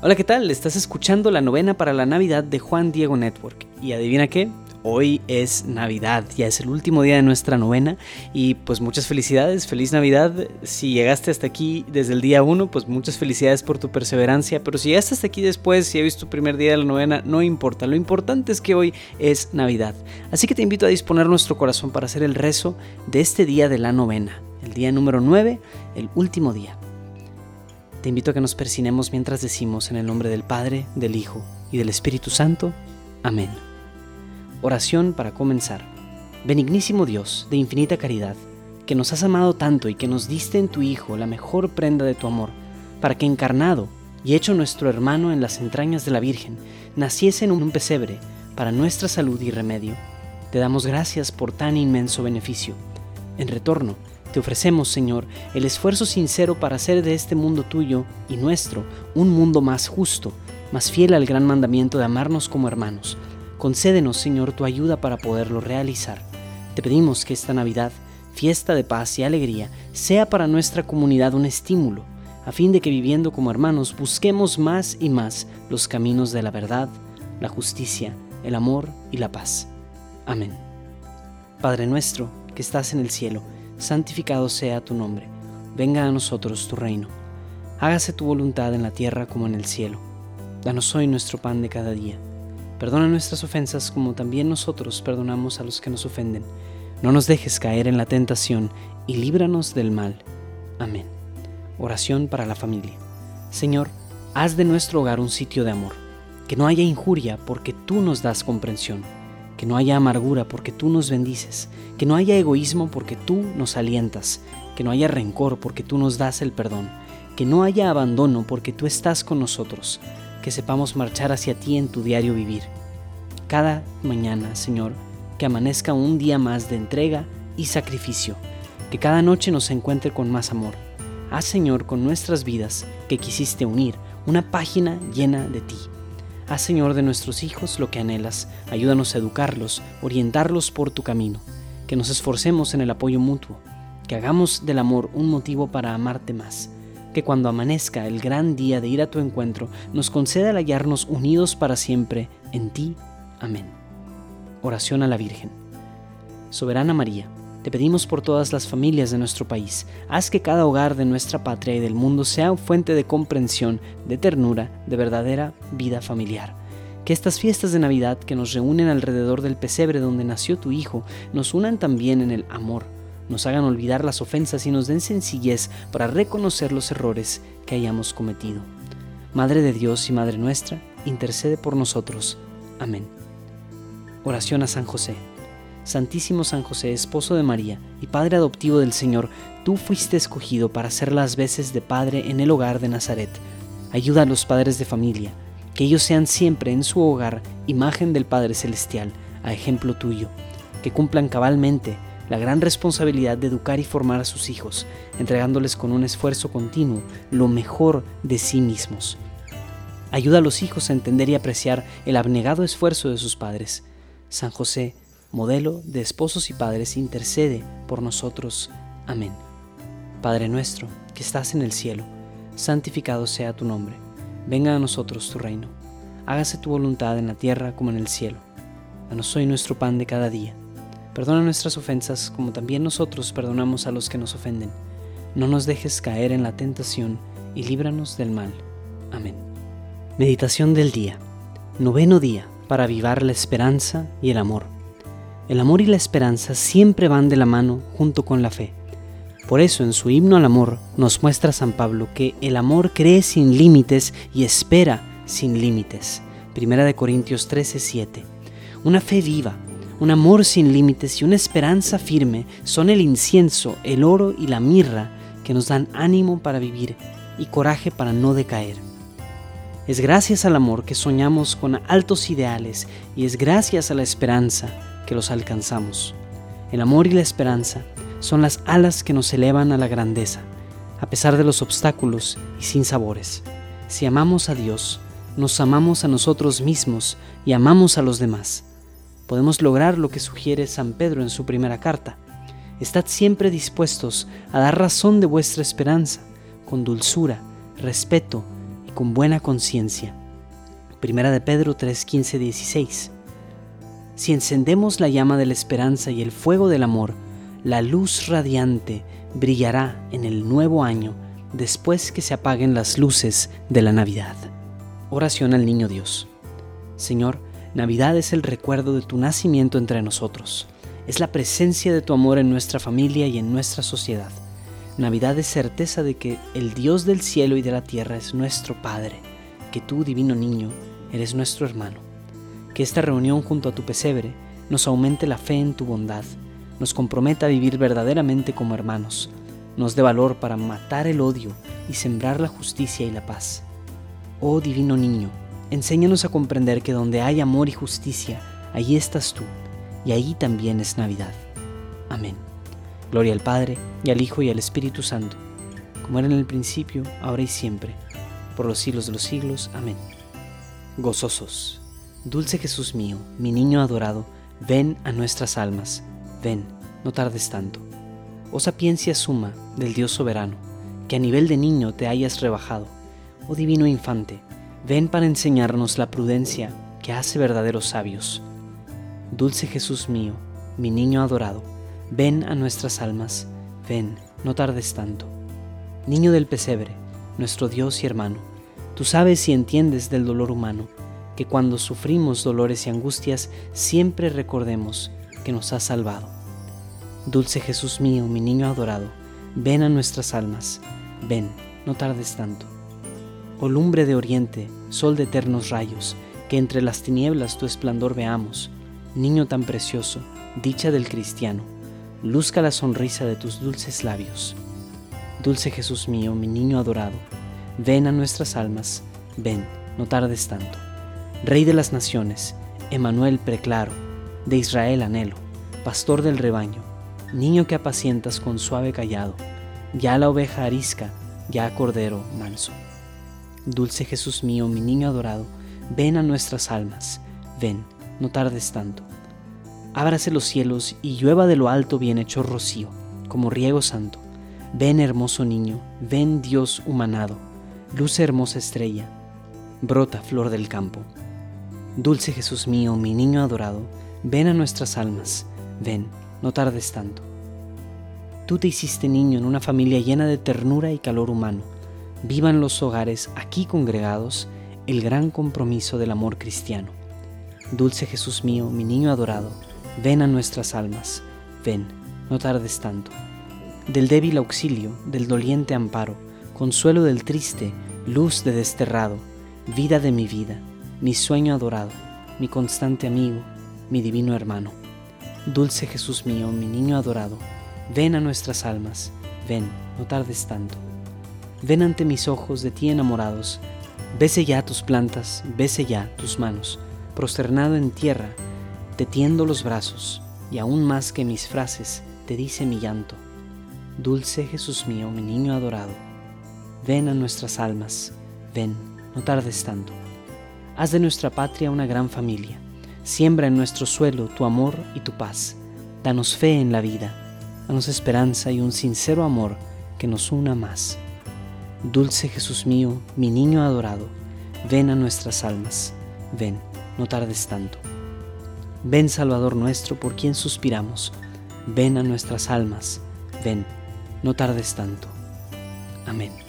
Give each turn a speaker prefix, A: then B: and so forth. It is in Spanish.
A: Hola, ¿qué tal? Estás escuchando la novena para la Navidad de Juan Diego Network. Y adivina qué, hoy es Navidad, ya es el último día de nuestra novena y pues muchas felicidades, feliz Navidad. Si llegaste hasta aquí desde el día 1, pues muchas felicidades por tu perseverancia, pero si llegaste hasta aquí después, si visto tu primer día de la novena, no importa, lo importante es que hoy es Navidad. Así que te invito a disponer nuestro corazón para hacer el rezo de este día de la novena, el día número 9, el último día. Te invito a que nos persinemos mientras decimos en el nombre del Padre, del Hijo y del Espíritu Santo. Amén. Oración para comenzar. Benignísimo Dios, de infinita caridad, que nos has amado tanto y que nos diste en tu Hijo la mejor prenda de tu amor, para que encarnado y hecho nuestro hermano en las entrañas de la Virgen, naciese en un pesebre para nuestra salud y remedio. Te damos gracias por tan inmenso beneficio. En retorno, te ofrecemos, Señor, el esfuerzo sincero para hacer de este mundo tuyo y nuestro un mundo más justo, más fiel al gran mandamiento de amarnos como hermanos. Concédenos, Señor, tu ayuda para poderlo realizar. Te pedimos que esta Navidad, fiesta de paz y alegría, sea para nuestra comunidad un estímulo, a fin de que viviendo como hermanos busquemos más y más los caminos de la verdad, la justicia, el amor y la paz. Amén. Padre nuestro, que estás en el cielo, santificado sea tu nombre, venga a nosotros tu reino, hágase tu voluntad en la tierra como en el cielo. Danos hoy nuestro pan de cada día. Perdona nuestras ofensas como también nosotros perdonamos a los que nos ofenden. No nos dejes caer en la tentación y líbranos del mal. Amén. Oración para la familia. Señor, haz de nuestro hogar un sitio de amor, que no haya injuria porque tú nos das comprensión que no haya amargura porque tú nos bendices, que no haya egoísmo porque tú nos alientas, que no haya rencor porque tú nos das el perdón, que no haya abandono porque tú estás con nosotros, que sepamos marchar hacia ti en tu diario vivir. Cada mañana, Señor, que amanezca un día más de entrega y sacrificio, que cada noche nos encuentre con más amor. Haz, Señor, con nuestras vidas que quisiste unir una página llena de ti Haz, Señor, de nuestros hijos lo que anhelas. Ayúdanos a educarlos, orientarlos por tu camino. Que nos esforcemos en el apoyo mutuo. Que hagamos del amor un motivo para amarte más. Que cuando amanezca el gran día de ir a tu encuentro, nos conceda el hallarnos unidos para siempre en ti. Amén. Oración a la Virgen. Soberana María, te pedimos por todas las familias de nuestro país, haz que cada hogar de nuestra patria y del mundo sea fuente de comprensión, de ternura, de verdadera vida familiar. Que estas fiestas de Navidad que nos reúnen alrededor del pesebre donde nació tu Hijo nos unan también en el amor, nos hagan olvidar las ofensas y nos den sencillez para reconocer los errores que hayamos cometido. Madre de Dios y Madre nuestra, intercede por nosotros. Amén. Oración a San José. Santísimo San José, esposo de María y Padre adoptivo del Señor, tú fuiste escogido para ser las veces de Padre en el hogar de Nazaret. Ayuda a los padres de familia, que ellos sean siempre en su hogar imagen del Padre Celestial, a ejemplo tuyo, que cumplan cabalmente la gran responsabilidad de educar y formar a sus hijos, entregándoles con un esfuerzo continuo lo mejor de sí mismos. Ayuda a los hijos a entender y apreciar el abnegado esfuerzo de sus padres. San José, modelo de esposos y padres, intercede por nosotros. Amén. Padre nuestro, que estás en el cielo, santificado sea tu nombre. Venga a nosotros tu reino. Hágase tu voluntad en la tierra como en el cielo. Danos hoy nuestro pan de cada día. Perdona nuestras ofensas como también nosotros perdonamos a los que nos ofenden. No nos dejes caer en la tentación y líbranos del mal. Amén. Meditación del día. Noveno día para avivar la esperanza y el amor. El amor y la esperanza siempre van de la mano junto con la fe. Por eso en su himno al amor nos muestra San Pablo que el amor cree sin límites y espera sin límites. Primera de Corintios 13:7. Una fe viva, un amor sin límites y una esperanza firme son el incienso, el oro y la mirra que nos dan ánimo para vivir y coraje para no decaer. Es gracias al amor que soñamos con altos ideales y es gracias a la esperanza que los alcanzamos. El amor y la esperanza son las alas que nos elevan a la grandeza, a pesar de los obstáculos y sin sabores. Si amamos a Dios, nos amamos a nosotros mismos y amamos a los demás. Podemos lograr lo que sugiere San Pedro en su primera carta. Estad siempre dispuestos a dar razón de vuestra esperanza, con dulzura, respeto con buena conciencia. Primera de Pedro 3, 15, 16. Si encendemos la llama de la esperanza y el fuego del amor, la luz radiante brillará en el nuevo año después que se apaguen las luces de la Navidad. Oración al Niño Dios. Señor, Navidad es el recuerdo de tu nacimiento entre nosotros. Es la presencia de tu amor en nuestra familia y en nuestra sociedad. Navidad es certeza de que el Dios del cielo y de la tierra es nuestro Padre, que tú, divino niño, eres nuestro hermano. Que esta reunión junto a tu pesebre nos aumente la fe en tu bondad, nos comprometa a vivir verdaderamente como hermanos, nos dé valor para matar el odio y sembrar la justicia y la paz. Oh divino niño, enséñanos a comprender que donde hay amor y justicia, allí estás tú, y ahí también es Navidad. Amén. Gloria al Padre, y al Hijo, y al Espíritu Santo, como era en el principio, ahora y siempre, por los siglos de los siglos. Amén. Gozosos, dulce Jesús mío, mi niño adorado, ven a nuestras almas, ven, no tardes tanto. Oh sapiencia suma del Dios soberano, que a nivel de niño te hayas rebajado. Oh divino infante, ven para enseñarnos la prudencia que hace verdaderos sabios. Dulce Jesús mío, mi niño adorado, Ven a nuestras almas, ven, no tardes tanto. Niño del pesebre, nuestro Dios y hermano, tú sabes y entiendes del dolor humano, que cuando sufrimos dolores y angustias siempre recordemos que nos has salvado. Dulce Jesús mío, mi niño adorado, ven a nuestras almas, ven, no tardes tanto. Oh lumbre de oriente, sol de eternos rayos, que entre las tinieblas tu esplendor veamos, niño tan precioso, dicha del cristiano luzca la sonrisa de tus dulces labios. Dulce Jesús mío, mi niño adorado, ven a nuestras almas, ven, no tardes tanto. Rey de las naciones, Emanuel preclaro, de Israel anhelo, pastor del rebaño, niño que apacientas con suave callado, ya la oveja arisca, ya cordero manso. Dulce Jesús mío, mi niño adorado, ven a nuestras almas, ven, no tardes tanto ábrase los cielos y llueva de lo alto bien hecho rocío, como riego santo. Ven hermoso niño, ven Dios humanado, luce hermosa estrella, brota flor del campo. Dulce Jesús mío, mi niño adorado, ven a nuestras almas, ven, no tardes tanto. Tú te hiciste niño en una familia llena de ternura y calor humano. Vivan los hogares aquí congregados el gran compromiso del amor cristiano. Dulce Jesús mío, mi niño adorado, ven a nuestras almas, ven, no tardes tanto. Del débil auxilio, del doliente amparo, consuelo del triste, luz de desterrado, vida de mi vida, mi sueño adorado, mi constante amigo, mi divino hermano. Dulce Jesús mío, mi niño adorado, ven a nuestras almas, ven, no tardes tanto. Ven ante mis ojos de ti enamorados, bese ya tus plantas, bese ya tus manos, prosternado en tierra, te tiendo los brazos, y aún más que mis frases te dice mi llanto. Dulce Jesús mío, mi niño adorado, ven a nuestras almas, ven, no tardes tanto. Haz de nuestra patria una gran familia, siembra en nuestro suelo tu amor y tu paz, danos fe en la vida, danos esperanza y un sincero amor que nos una más. Dulce Jesús mío, mi niño adorado, ven a nuestras almas, ven, no tardes tanto. Ven Salvador nuestro, por quien suspiramos, ven a nuestras almas, ven, no tardes tanto. Amén.